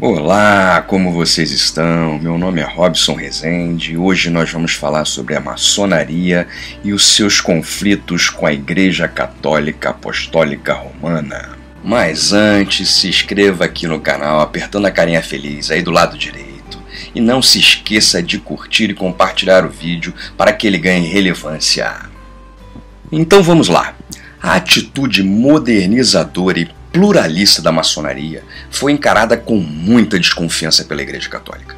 Olá, como vocês estão? Meu nome é Robson Rezende e hoje nós vamos falar sobre a maçonaria e os seus conflitos com a Igreja Católica Apostólica Romana. Mas antes, se inscreva aqui no canal apertando a carinha feliz aí do lado direito. E não se esqueça de curtir e compartilhar o vídeo para que ele ganhe relevância. Então vamos lá. A atitude modernizadora e pluralista da maçonaria foi encarada com muita desconfiança pela Igreja Católica.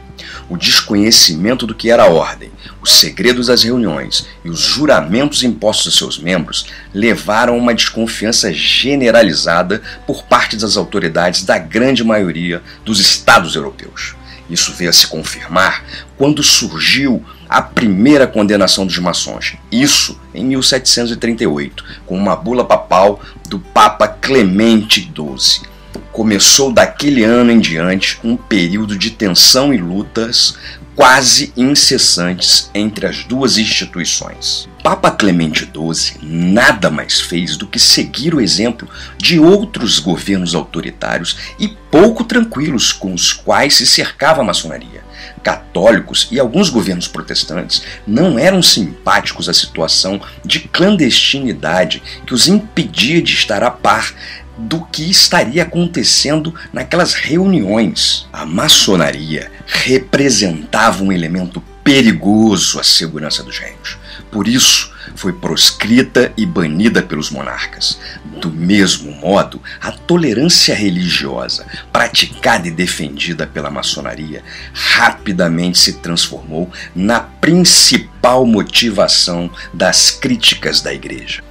O desconhecimento do que era a ordem, os segredos das reuniões e os juramentos impostos a seus membros levaram a uma desconfiança generalizada por parte das autoridades da grande maioria dos estados europeus. Isso veio a se confirmar quando surgiu a primeira condenação dos maçons, isso em 1738, com uma bula papal do Papa Clemente XII. Começou daquele ano em diante um período de tensão e lutas quase incessantes entre as duas instituições. Papa Clemente XII nada mais fez do que seguir o exemplo de outros governos autoritários e pouco tranquilos com os quais se cercava a maçonaria católicos e alguns governos protestantes não eram simpáticos à situação de clandestinidade que os impedia de estar a par do que estaria acontecendo naquelas reuniões. A maçonaria representava um elemento perigoso à segurança dos reinos. Por isso, foi proscrita e banida pelos monarcas. Do mesmo modo, a tolerância religiosa, praticada e defendida pela maçonaria, rapidamente se transformou na principal motivação das críticas da Igreja.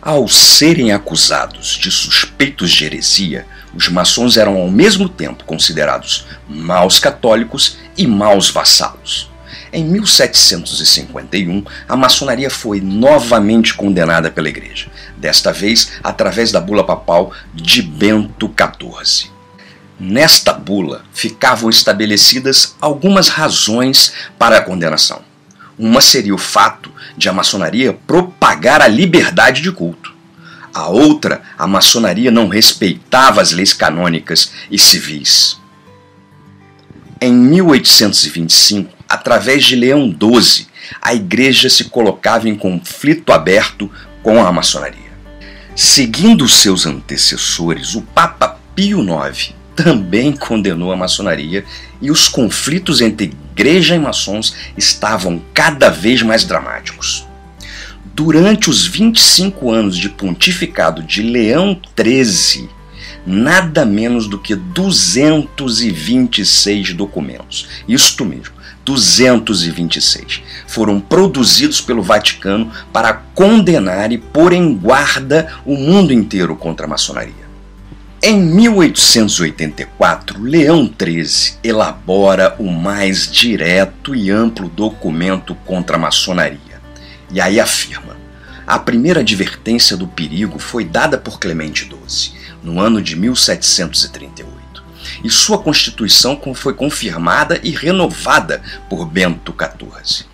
Ao serem acusados de suspeitos de heresia, os maçons eram ao mesmo tempo considerados maus católicos e maus vassalos. Em 1751, a maçonaria foi novamente condenada pela Igreja, desta vez através da bula papal de Bento XIV. Nesta bula ficavam estabelecidas algumas razões para a condenação. Uma seria o fato de a maçonaria propagar a liberdade de culto. A outra, a maçonaria não respeitava as leis canônicas e civis. Em 1825, através de Leão XII, a igreja se colocava em conflito aberto com a maçonaria. Seguindo seus antecessores, o Papa Pio IX também condenou a maçonaria e os conflitos entre igreja e maçons estavam cada vez mais dramáticos. Durante os 25 anos de pontificado de Leão XIII, nada menos do que 226 documentos, isto mesmo, 226 foram produzidos pelo Vaticano para condenar e pôr em guarda o mundo inteiro contra a maçonaria. Em 1884, Leão XIII elabora o mais direto e amplo documento contra a maçonaria. E aí afirma: a primeira advertência do perigo foi dada por Clemente XII, no ano de 1738 e sua constituição foi confirmada e renovada por Bento XIV.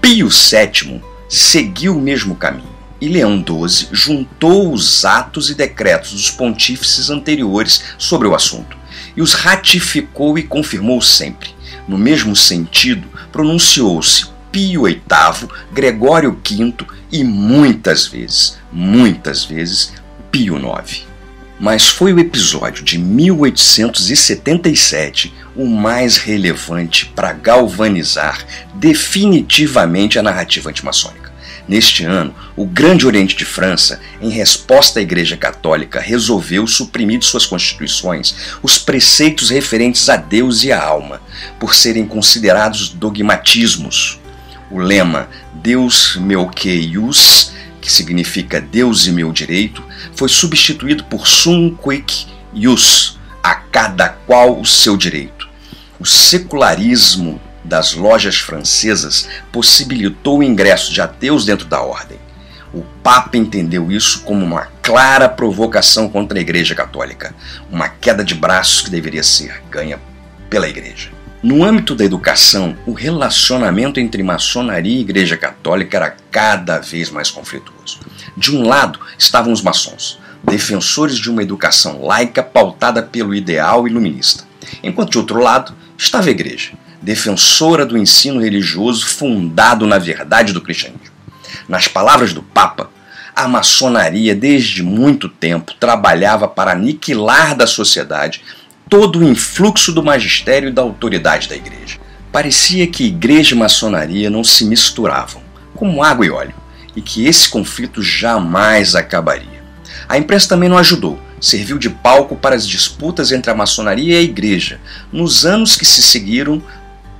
Pio VII seguiu o mesmo caminho e Leão XII juntou os atos e decretos dos pontífices anteriores sobre o assunto e os ratificou e confirmou sempre. No mesmo sentido, pronunciou-se Pio VIII, Gregório V e muitas vezes, muitas vezes, Pio IX mas foi o episódio de 1877 o mais relevante para galvanizar definitivamente a narrativa antimaçônica. Neste ano, o Grande Oriente de França, em resposta à Igreja Católica, resolveu suprimir de suas constituições os preceitos referentes a Deus e à alma, por serem considerados dogmatismos. O lema Deus meu que ius que significa Deus e meu direito, foi substituído por sum quic ius, a cada qual o seu direito. O secularismo das lojas francesas possibilitou o ingresso de ateus dentro da ordem. O Papa entendeu isso como uma clara provocação contra a Igreja Católica, uma queda de braços que deveria ser ganha pela Igreja. No âmbito da educação, o relacionamento entre maçonaria e Igreja Católica era cada vez mais conflituoso. De um lado estavam os maçons, defensores de uma educação laica pautada pelo ideal iluminista. Enquanto de outro lado estava a igreja, defensora do ensino religioso fundado na verdade do cristianismo. Nas palavras do Papa, a maçonaria desde muito tempo trabalhava para aniquilar da sociedade todo o influxo do magistério e da autoridade da igreja. Parecia que igreja e maçonaria não se misturavam, como água e óleo, e que esse conflito jamais acabaria. A imprensa também não ajudou, serviu de palco para as disputas entre a maçonaria e a igreja. Nos anos que se seguiram,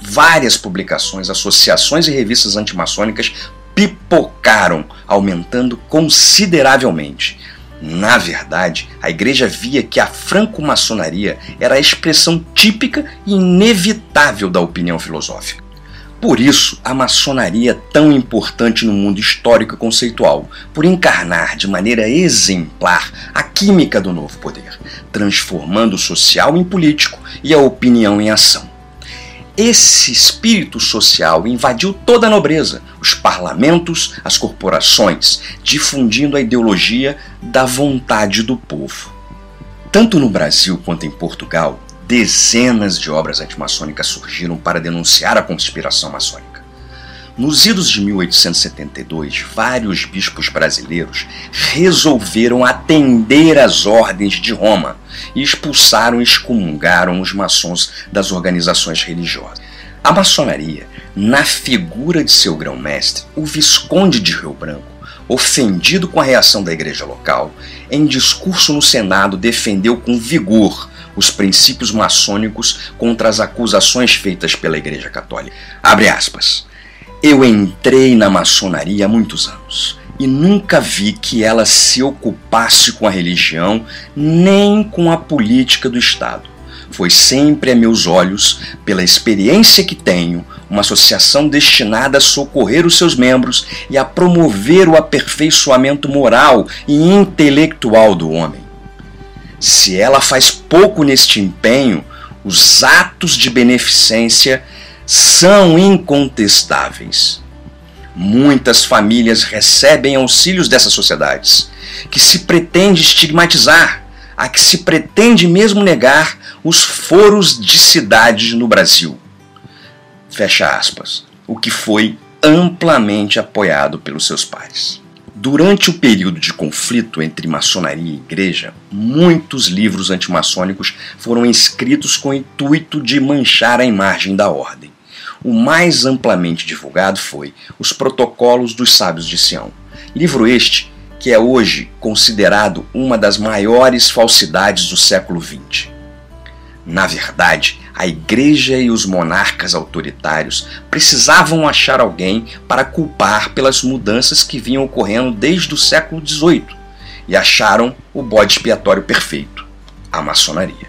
várias publicações, associações e revistas antimaçônicas pipocaram, aumentando consideravelmente. Na verdade, a igreja via que a franco-maçonaria era a expressão típica e inevitável da opinião filosófica. Por isso, a maçonaria é tão importante no mundo histórico e conceitual, por encarnar de maneira exemplar a química do novo poder, transformando o social em político e a opinião em ação. Esse espírito social invadiu toda a nobreza, os parlamentos, as corporações, difundindo a ideologia da vontade do povo. Tanto no Brasil quanto em Portugal, dezenas de obras antimaçônicas surgiram para denunciar a conspiração maçônica. Nos idos de 1872, vários bispos brasileiros resolveram atender às ordens de Roma e expulsaram e excomungaram os maçons das organizações religiosas. A maçonaria, na figura de seu grão-mestre, o Visconde de Rio Branco, ofendido com a reação da igreja local, em discurso no Senado defendeu com vigor os princípios maçônicos contra as acusações feitas pela Igreja Católica. Abre aspas. Eu entrei na maçonaria há muitos anos e nunca vi que ela se ocupasse com a religião nem com a política do Estado. Foi sempre a meus olhos, pela experiência que tenho, uma associação destinada a socorrer os seus membros e a promover o aperfeiçoamento moral e intelectual do homem. Se ela faz pouco neste empenho, os atos de beneficência são incontestáveis. Muitas famílias recebem auxílios dessas sociedades, que se pretende estigmatizar, a que se pretende mesmo negar os foros de cidades no Brasil. Fecha aspas. O que foi amplamente apoiado pelos seus pares. Durante o período de conflito entre maçonaria e igreja, muitos livros antimaçônicos foram escritos com o intuito de manchar a imagem da ordem. O mais amplamente divulgado foi Os Protocolos dos Sábios de Sião. Livro este que é hoje considerado uma das maiores falsidades do século XX. Na verdade, a igreja e os monarcas autoritários precisavam achar alguém para culpar pelas mudanças que vinham ocorrendo desde o século XVIII e acharam o bode expiatório perfeito a maçonaria.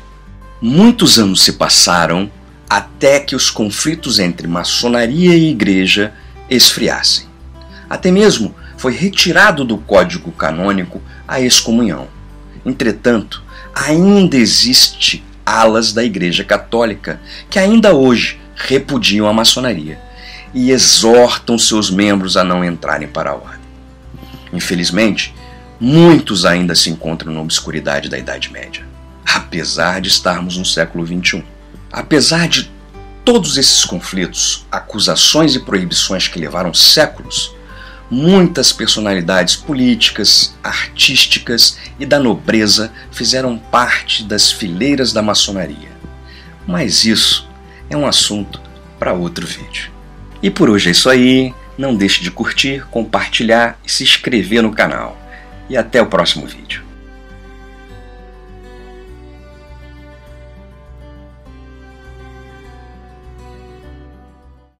Muitos anos se passaram até que os conflitos entre maçonaria e igreja esfriassem. Até mesmo foi retirado do código canônico a excomunhão. Entretanto, ainda existe alas da Igreja Católica que ainda hoje repudiam a maçonaria e exortam seus membros a não entrarem para a ordem. Infelizmente, muitos ainda se encontram na obscuridade da Idade Média, apesar de estarmos no século XXI. Apesar de todos esses conflitos, acusações e proibições que levaram séculos, Muitas personalidades políticas, artísticas e da nobreza fizeram parte das fileiras da maçonaria. Mas isso é um assunto para outro vídeo. E por hoje é isso aí. Não deixe de curtir, compartilhar e se inscrever no canal. E até o próximo vídeo.